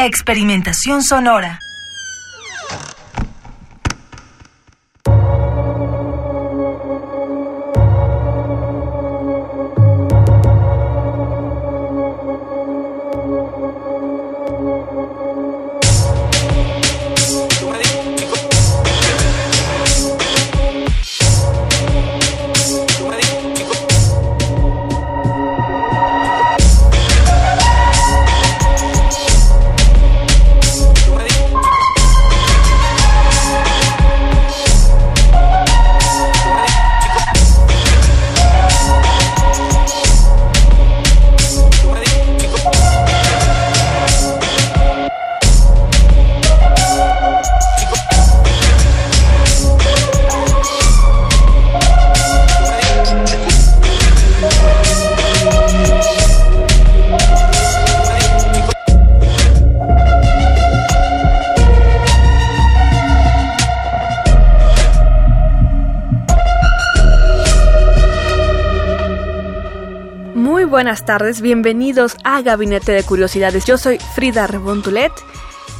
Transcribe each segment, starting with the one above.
Experimentación sonora. Tardes, bienvenidos a Gabinete de Curiosidades. Yo soy Frida Rebontulet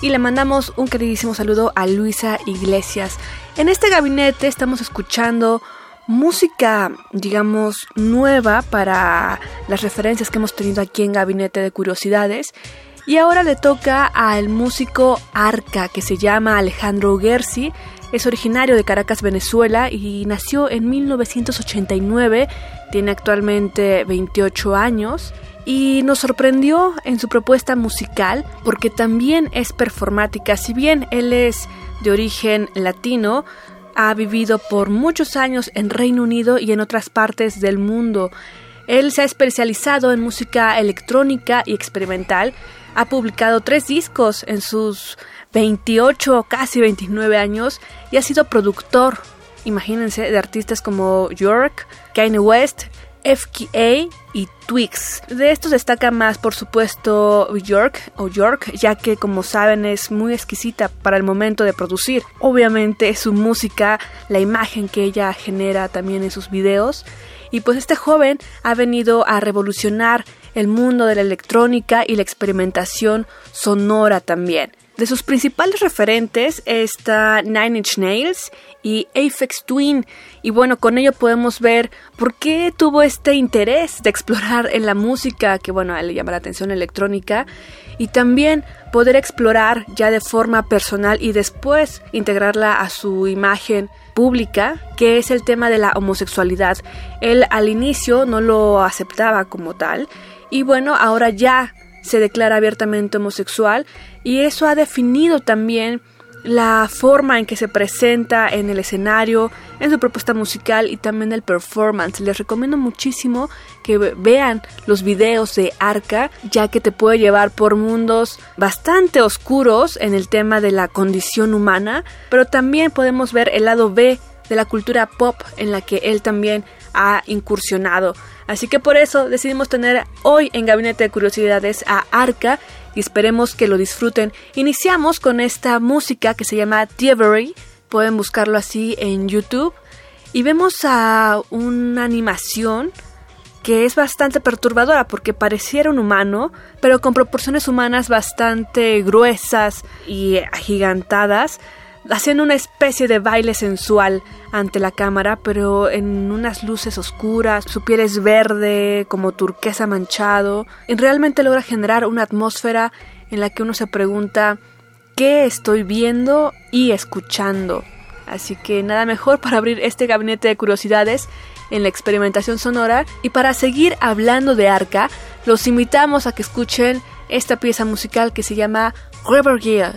y le mandamos un queridísimo saludo a Luisa Iglesias. En este gabinete estamos escuchando música, digamos, nueva para las referencias que hemos tenido aquí en Gabinete de Curiosidades. Y ahora le toca al músico Arca, que se llama Alejandro Gersi. Es originario de Caracas, Venezuela, y nació en 1989. Tiene actualmente 28 años. Y nos sorprendió en su propuesta musical porque también es performática. Si bien él es de origen latino, ha vivido por muchos años en Reino Unido y en otras partes del mundo. Él se ha especializado en música electrónica y experimental. Ha publicado tres discos en sus 28, casi 29 años y ha sido productor, imagínense, de artistas como York, Kanye West, FKA y Twix. De estos destaca más, por supuesto, York o York, ya que como saben es muy exquisita para el momento de producir. Obviamente su música, la imagen que ella genera también en sus videos. Y pues este joven ha venido a revolucionar el mundo de la electrónica y la experimentación sonora también. De sus principales referentes está Nine Inch Nails y Aphex Twin. Y bueno, con ello podemos ver por qué tuvo este interés de explorar en la música, que bueno, le llama la atención electrónica, y también poder explorar ya de forma personal y después integrarla a su imagen pública, que es el tema de la homosexualidad. Él al inicio no lo aceptaba como tal, y bueno, ahora ya se declara abiertamente homosexual y eso ha definido también la forma en que se presenta en el escenario, en su propuesta musical y también el performance. Les recomiendo muchísimo que vean los videos de Arca, ya que te puede llevar por mundos bastante oscuros en el tema de la condición humana, pero también podemos ver el lado B de la cultura pop en la que él también ha incursionado. Así que por eso decidimos tener hoy en Gabinete de Curiosidades a Arca y esperemos que lo disfruten. Iniciamos con esta música que se llama Thievery, pueden buscarlo así en YouTube y vemos a una animación que es bastante perturbadora porque pareciera un humano, pero con proporciones humanas bastante gruesas y agigantadas haciendo una especie de baile sensual ante la cámara, pero en unas luces oscuras, su piel es verde, como turquesa manchado, y realmente logra generar una atmósfera en la que uno se pregunta qué estoy viendo y escuchando. Así que nada mejor para abrir este gabinete de curiosidades en la experimentación sonora y para seguir hablando de Arca, los invitamos a que escuchen esta pieza musical que se llama River Gear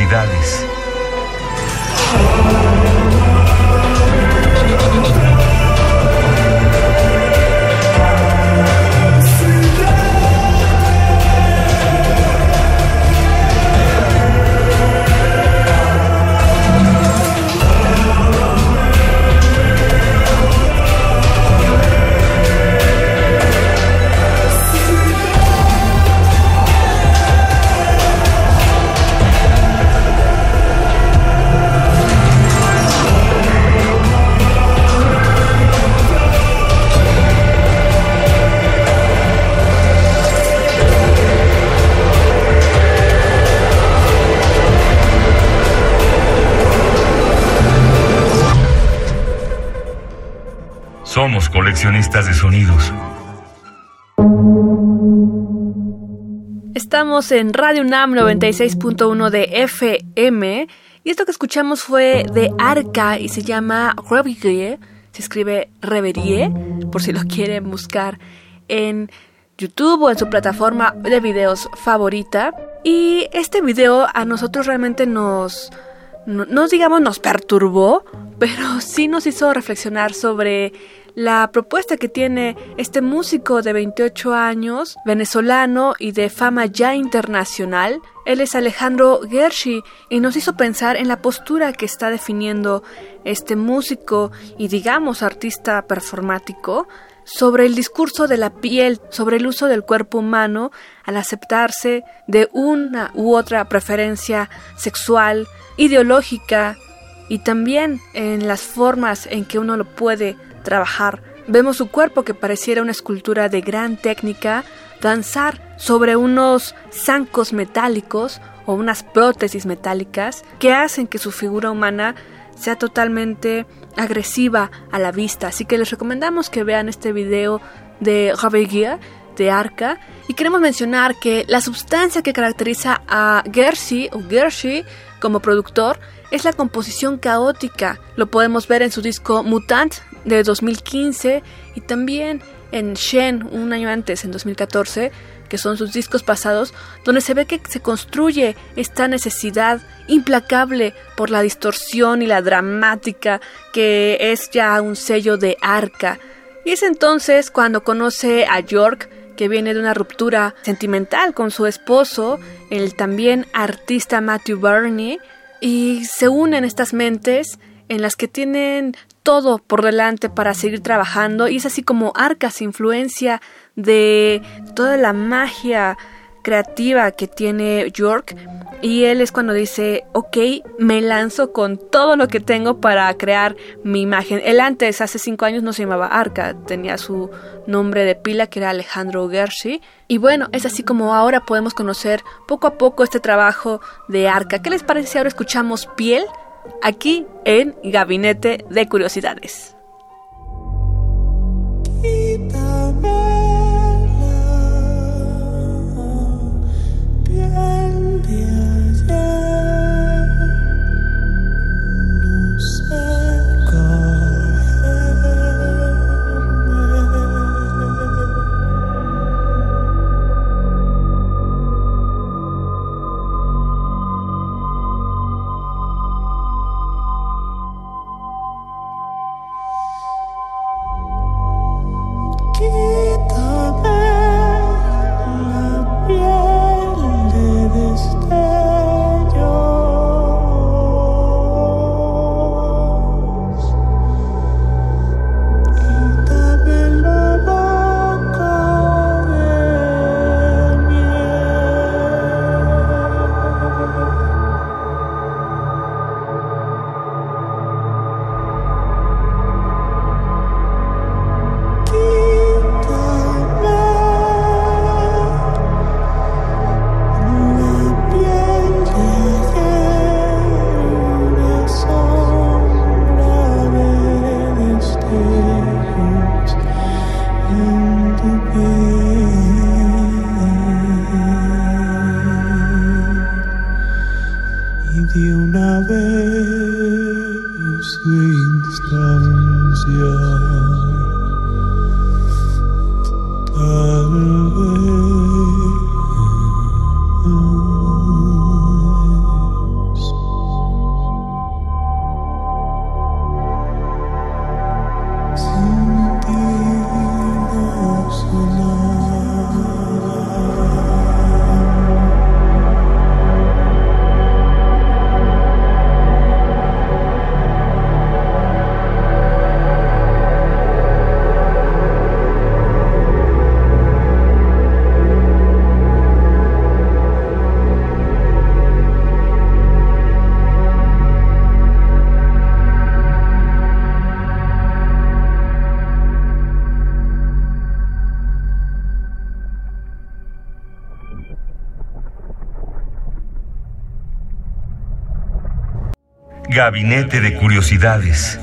Curiosidades. Somos coleccionistas de sonidos. Estamos en Radio UNAM 96.1 de FM y esto que escuchamos fue de Arca y se llama Reverie, se escribe Reverie, por si lo quieren buscar en YouTube o en su plataforma de videos favorita. Y este video a nosotros realmente nos, no, digamos nos perturbó, pero sí nos hizo reflexionar sobre la propuesta que tiene este músico de 28 años, venezolano y de fama ya internacional. Él es Alejandro Gershi y nos hizo pensar en la postura que está definiendo este músico y digamos artista performático sobre el discurso de la piel, sobre el uso del cuerpo humano al aceptarse de una u otra preferencia sexual, ideológica y también en las formas en que uno lo puede trabajar. Vemos su cuerpo que pareciera una escultura de gran técnica, danzar sobre unos zancos metálicos o unas prótesis metálicas que hacen que su figura humana sea totalmente agresiva a la vista. Así que les recomendamos que vean este video de Rabeguia de Arca y queremos mencionar que la sustancia que caracteriza a Gershi o Gershi como productor es la composición caótica. Lo podemos ver en su disco Mutant de 2015 y también en Shen un año antes, en 2014, que son sus discos pasados, donde se ve que se construye esta necesidad implacable por la distorsión y la dramática que es ya un sello de arca. Y es entonces cuando conoce a York, que viene de una ruptura sentimental con su esposo, el también artista Matthew Burney, y se unen estas mentes en las que tienen todo por delante para seguir trabajando y es así como Arcas influencia de toda la magia creativa que tiene York y él es cuando dice, ok, me lanzo con todo lo que tengo para crear mi imagen. Él antes, hace cinco años, no se llamaba Arca, tenía su nombre de pila que era Alejandro Gershi. Y bueno, es así como ahora podemos conocer poco a poco este trabajo de Arca. ¿Qué les parece si ahora escuchamos Piel? Aquí en Gabinete de Curiosidades. you. Gabinete de Curiosidades.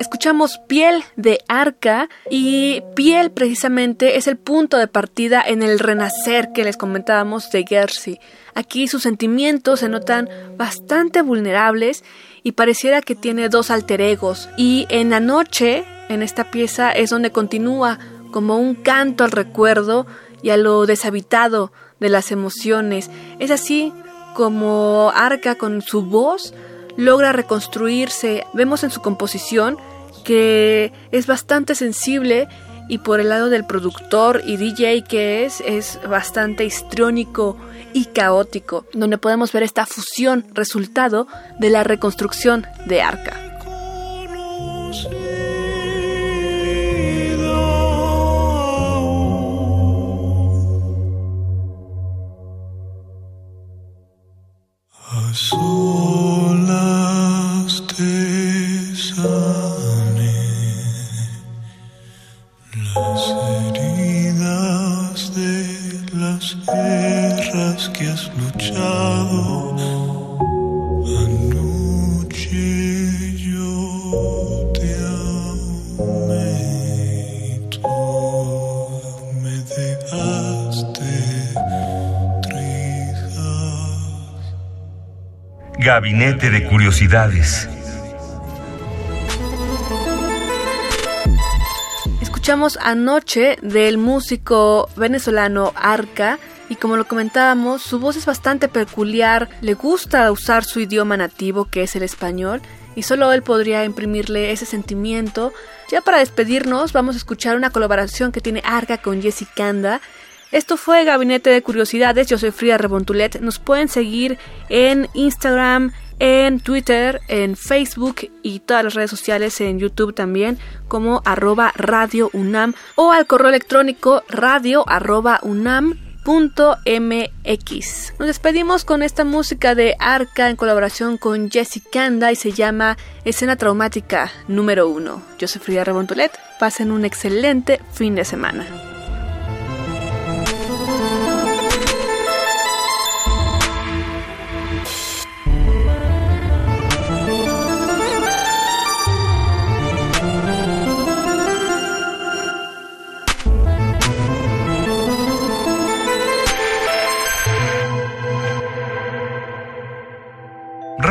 Escuchamos Piel de Arca y Piel precisamente es el punto de partida en el renacer que les comentábamos de Gersi. Aquí sus sentimientos se notan bastante vulnerables y pareciera que tiene dos alter egos. Y en la noche, en esta pieza, es donde continúa como un canto al recuerdo y a lo deshabitado de las emociones. Es así como Arca con su voz logra reconstruirse. Vemos en su composición que es bastante sensible y por el lado del productor y DJ que es, es bastante histriónico y caótico, donde podemos ver esta fusión resultado de la reconstrucción de Arca. Gabinete de Curiosidades. Escuchamos anoche del músico venezolano Arca y como lo comentábamos, su voz es bastante peculiar, le gusta usar su idioma nativo que es el español y solo él podría imprimirle ese sentimiento. Ya para despedirnos vamos a escuchar una colaboración que tiene Arca con Jessie Kanda esto fue Gabinete de Curiosidades. Yo soy Frida Rebontulet. Nos pueden seguir en Instagram, en Twitter, en Facebook y todas las redes sociales, en YouTube también, como arroba Radio UNAM o al correo electrónico radio arroba UNAM. Nos despedimos con esta música de Arca en colaboración con Jessie Kanda y se llama Escena Traumática número 1. Yo soy Frida Rebontulet. Pasen un excelente fin de semana.